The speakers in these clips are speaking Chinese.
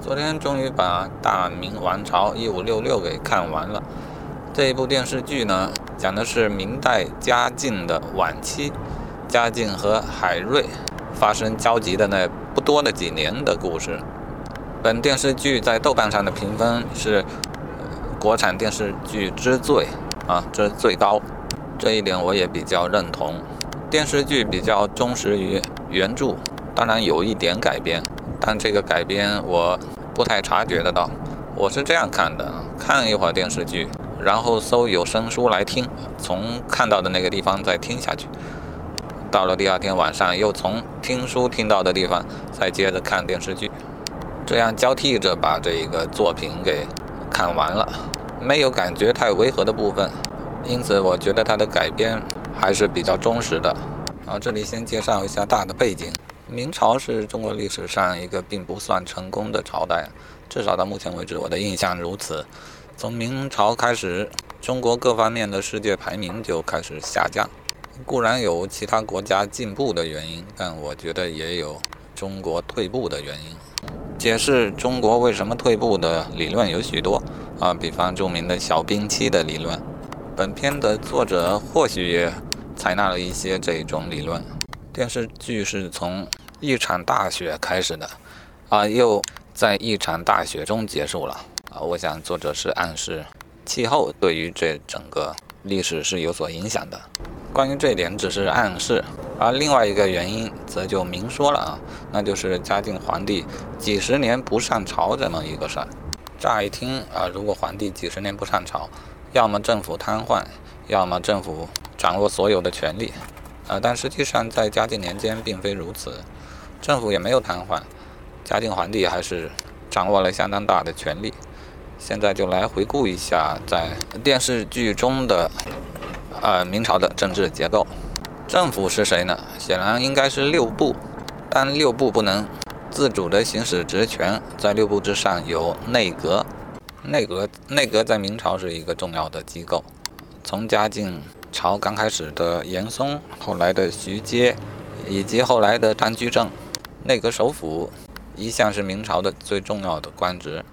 昨天终于把《大明王朝一五六六》给看完了。这一部电视剧呢，讲的是明代嘉靖的晚期，嘉靖和海瑞发生交集的那不多的几年的故事。本电视剧在豆瓣上的评分是国产电视剧之最啊，这是最高。这一点我也比较认同。电视剧比较忠实于原著，当然有一点改编，但这个改编我。不太察觉得到，我是这样看的：看一会儿电视剧，然后搜有声书来听，从看到的那个地方再听下去。到了第二天晚上，又从听书听到的地方再接着看电视剧，这样交替着把这个作品给看完了，没有感觉太违和的部分，因此我觉得它的改编还是比较忠实的。啊，这里先介绍一下大的背景。明朝是中国历史上一个并不算成功的朝代，至少到目前为止，我的印象如此。从明朝开始，中国各方面的世界排名就开始下降。固然有其他国家进步的原因，但我觉得也有中国退步的原因。解释中国为什么退步的理论有许多啊，比方著名的小冰期的理论。本片的作者或许也采纳了一些这种理论。电视剧是从一场大雪开始的，啊，又在一场大雪中结束了。啊，我想作者是暗示气候对于这整个历史是有所影响的。关于这一点只是暗示，而另外一个原因则就明说了啊，那就是嘉靖皇帝几十年不上朝这么一个事儿。乍一听啊，如果皇帝几十年不上朝，要么政府瘫痪，要么政府掌握所有的权力。啊，但实际上在嘉靖年间并非如此，政府也没有瘫痪，嘉靖皇帝还是掌握了相当大的权力。现在就来回顾一下在电视剧中的呃明朝的政治结构。政府是谁呢？显然应该是六部，但六部不能自主地行使职权，在六部之上有内阁。内阁内阁在明朝是一个重要的机构，从嘉靖。朝刚开始的严嵩，后来的徐阶，以及后来的张居正，内阁首辅一向是明朝的最重要的官职。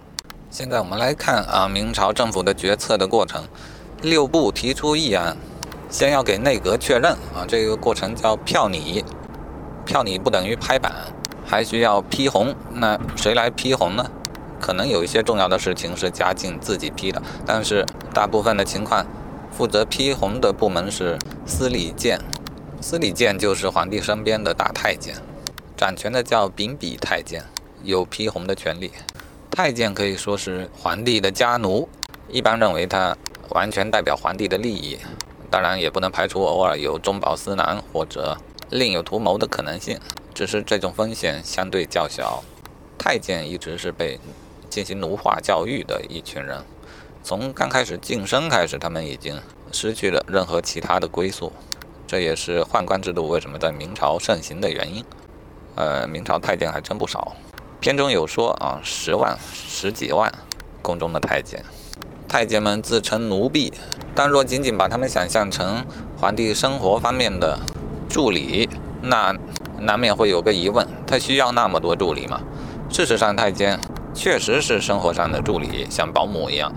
现在我们来看啊，明朝政府的决策的过程。六部提出议案，先要给内阁确认啊，这个过程叫票拟。票拟不等于拍板，还需要批红。那谁来批红呢？可能有一些重要的事情是嘉靖自己批的，但是大部分的情况。负责批红的部门是司礼监，司礼监就是皇帝身边的大太监，掌权的叫秉笔太监，有批红的权利。太监可以说是皇帝的家奴，一般认为他完全代表皇帝的利益，当然也不能排除偶尔有中饱私囊或者另有图谋的可能性，只是这种风险相对较小。太监一直是被进行奴化教育的一群人。从刚开始晋升开始，他们已经失去了任何其他的归宿，这也是宦官制度为什么在明朝盛行的原因。呃，明朝太监还真不少，片中有说啊，十万、十几万宫中的太监，太监们自称奴婢，但若仅仅把他们想象成皇帝生活方面的助理，那难免会有个疑问：他需要那么多助理吗？事实上，太监确实是生活上的助理，像保姆一样。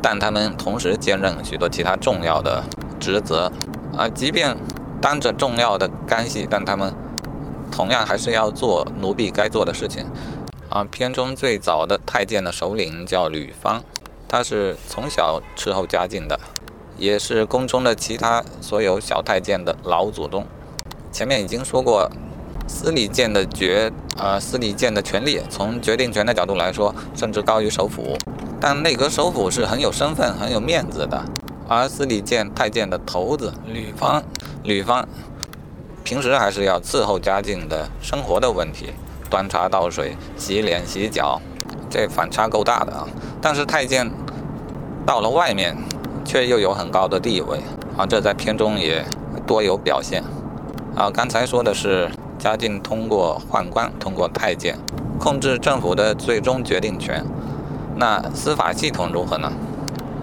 但他们同时兼任许多其他重要的职责，啊，即便担着重要的干系，但他们同样还是要做奴婢该做的事情。啊，片中最早的太监的首领叫吕方，他是从小伺候嘉靖的，也是宫中的其他所有小太监的老祖宗。前面已经说过，司礼监的决，呃，司礼监的权力，从决定权的角度来说，甚至高于首辅。但内阁首辅是很有身份、很有面子的，而司礼监太监的头子吕方，吕方平时还是要伺候嘉靖的生活的问题，端茶倒水、洗脸洗脚，这反差够大的啊！但是太监到了外面，却又有很高的地位啊，这在片中也多有表现啊。刚才说的是嘉靖通过宦官、通过太监控制政府的最终决定权。那司法系统如何呢？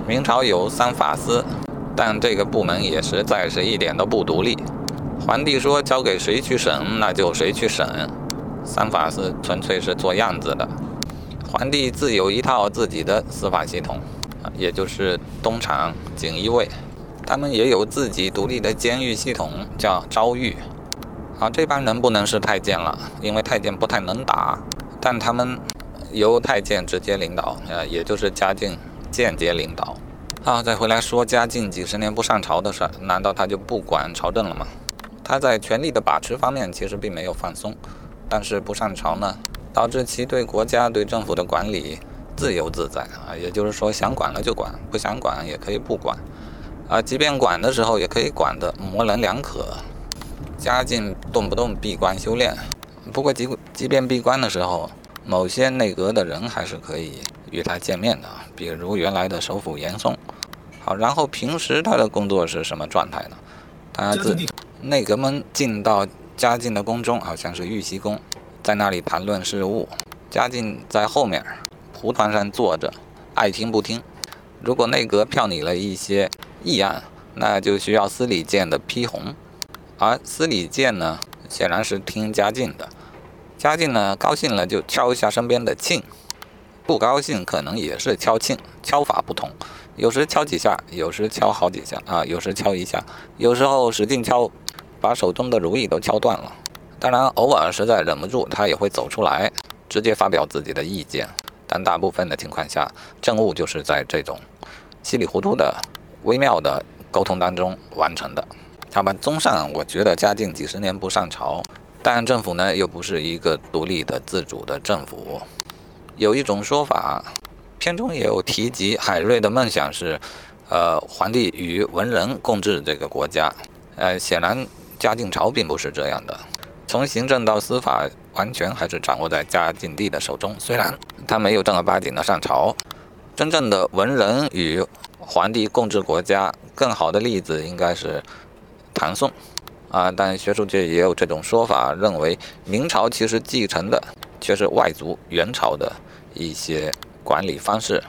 明朝有三法司，但这个部门也实在是一点都不独立。皇帝说交给谁去审，那就谁去审。三法司纯粹是做样子的。皇帝自有一套自己的司法系统，也就是东厂、锦衣卫，他们也有自己独立的监狱系统，叫昭狱。啊，这帮人不能是太监了，因为太监不太能打，但他们由太监直接领导，呃，也就是嘉靖间接领导。啊，再回来说嘉靖几十年不上朝的事儿，难道他就不管朝政了吗？他在权力的把持方面其实并没有放松，但是不上朝呢，导致其对国家对政府的管理自由自在啊，也就是说想管了就管，不想管也可以不管，啊，即便管的时候也可以管的模棱两可。嘉靖动不动闭关修炼，不过即即便闭关的时候，某些内阁的人还是可以与他见面的，比如原来的首辅严嵩。好，然后平时他的工作是什么状态呢？他自内阁们进到嘉靖的宫中，好像是玉溪宫，在那里谈论事务。嘉靖在后面蒲团上坐着，爱听不听。如果内阁票拟了一些议案，那就需要司礼监的批红。而司礼监呢，显然是听嘉靖的。嘉靖呢，高兴了就敲一下身边的磬，不高兴可能也是敲磬，敲法不同，有时敲几下，有时敲好几下啊，有时敲一下，有时候使劲敲，把手中的如意都敲断了。当然，偶尔实在忍不住，他也会走出来，直接发表自己的意见。但大部分的情况下，政务就是在这种稀里糊涂的、微妙的沟通当中完成的。好吧，综上，我觉得嘉靖几十年不上朝，但政府呢又不是一个独立的、自主的政府。有一种说法，片中也有提及，海瑞的梦想是，呃，皇帝与文人共治这个国家。呃，显然嘉靖朝并不是这样的，从行政到司法，完全还是掌握在嘉靖帝的手中。虽然他没有正儿八经的上朝，真正的文人与皇帝共治国家，更好的例子应该是。唐宋，啊，但学术界也有这种说法，认为明朝其实继承的却是外族元朝的一些管理方式，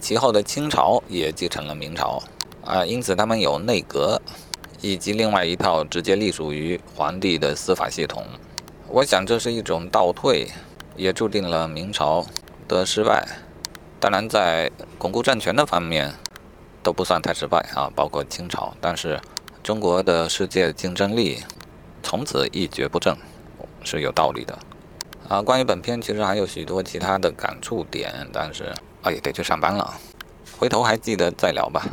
其后的清朝也继承了明朝，啊，因此他们有内阁，以及另外一套直接隶属于皇帝的司法系统。我想这是一种倒退，也注定了明朝的失败。当然，在巩固政权的方面都不算太失败啊，包括清朝，但是。中国的世界竞争力从此一蹶不振，是有道理的。啊，关于本片其实还有许多其他的感触点，但是啊也得去上班了，回头还记得再聊吧。